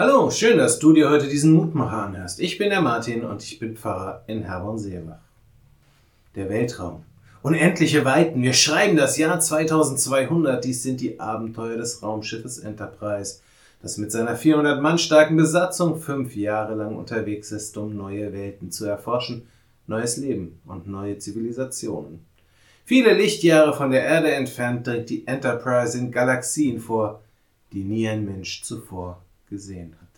Hallo, schön, dass du dir heute diesen Mutmacher anhörst. Ich bin der Martin und ich bin Pfarrer in Herborn-Seebach. Der Weltraum. Unendliche Weiten. Wir schreiben das Jahr 2200. Dies sind die Abenteuer des Raumschiffes Enterprise, das mit seiner 400 Mann starken Besatzung fünf Jahre lang unterwegs ist, um neue Welten zu erforschen, neues Leben und neue Zivilisationen. Viele Lichtjahre von der Erde entfernt dringt die Enterprise in Galaxien vor, die nie ein Mensch zuvor gesehen hat.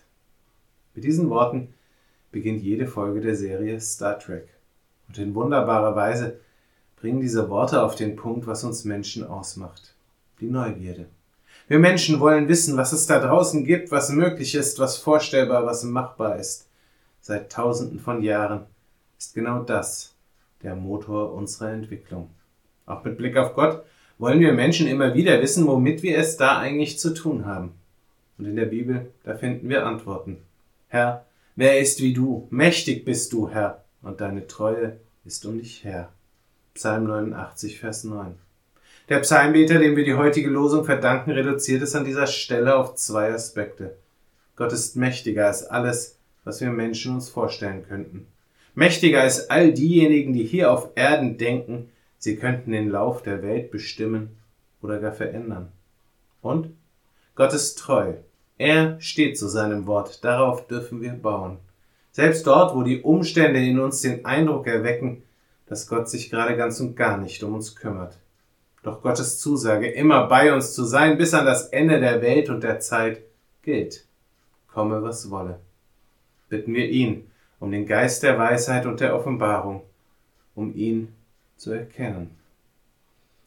Mit diesen Worten beginnt jede Folge der Serie Star Trek. Und in wunderbarer Weise bringen diese Worte auf den Punkt, was uns Menschen ausmacht. Die Neugierde. Wir Menschen wollen wissen, was es da draußen gibt, was möglich ist, was vorstellbar, was machbar ist. Seit tausenden von Jahren ist genau das der Motor unserer Entwicklung. Auch mit Blick auf Gott wollen wir Menschen immer wieder wissen, womit wir es da eigentlich zu tun haben. Und in der Bibel, da finden wir Antworten. Herr, wer ist wie du? Mächtig bist du, Herr, und deine Treue ist um dich her. Psalm 89, Vers 9. Der Psalmbeter, dem wir die heutige Losung verdanken, reduziert es an dieser Stelle auf zwei Aspekte. Gott ist mächtiger als alles, was wir Menschen uns vorstellen könnten. Mächtiger als all diejenigen, die hier auf Erden denken, sie könnten den Lauf der Welt bestimmen oder gar verändern. Und Gott ist treu, er steht zu seinem Wort, darauf dürfen wir bauen. Selbst dort, wo die Umstände in uns den Eindruck erwecken, dass Gott sich gerade ganz und gar nicht um uns kümmert. Doch Gottes Zusage, immer bei uns zu sein, bis an das Ende der Welt und der Zeit, gilt. Komme, was wolle. Bitten wir ihn um den Geist der Weisheit und der Offenbarung, um ihn zu erkennen.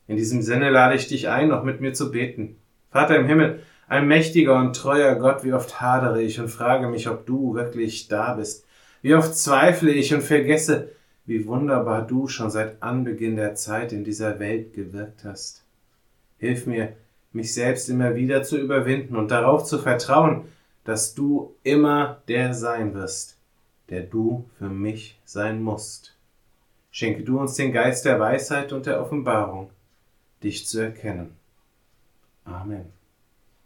In diesem Sinne lade ich dich ein, noch mit mir zu beten. Vater im Himmel, ein mächtiger und treuer Gott, wie oft hadere ich und frage mich, ob du wirklich da bist. Wie oft zweifle ich und vergesse, wie wunderbar du schon seit Anbeginn der Zeit in dieser Welt gewirkt hast. Hilf mir, mich selbst immer wieder zu überwinden und darauf zu vertrauen, dass du immer der sein wirst, der du für mich sein musst. Schenke du uns den Geist der Weisheit und der Offenbarung, dich zu erkennen. Amen.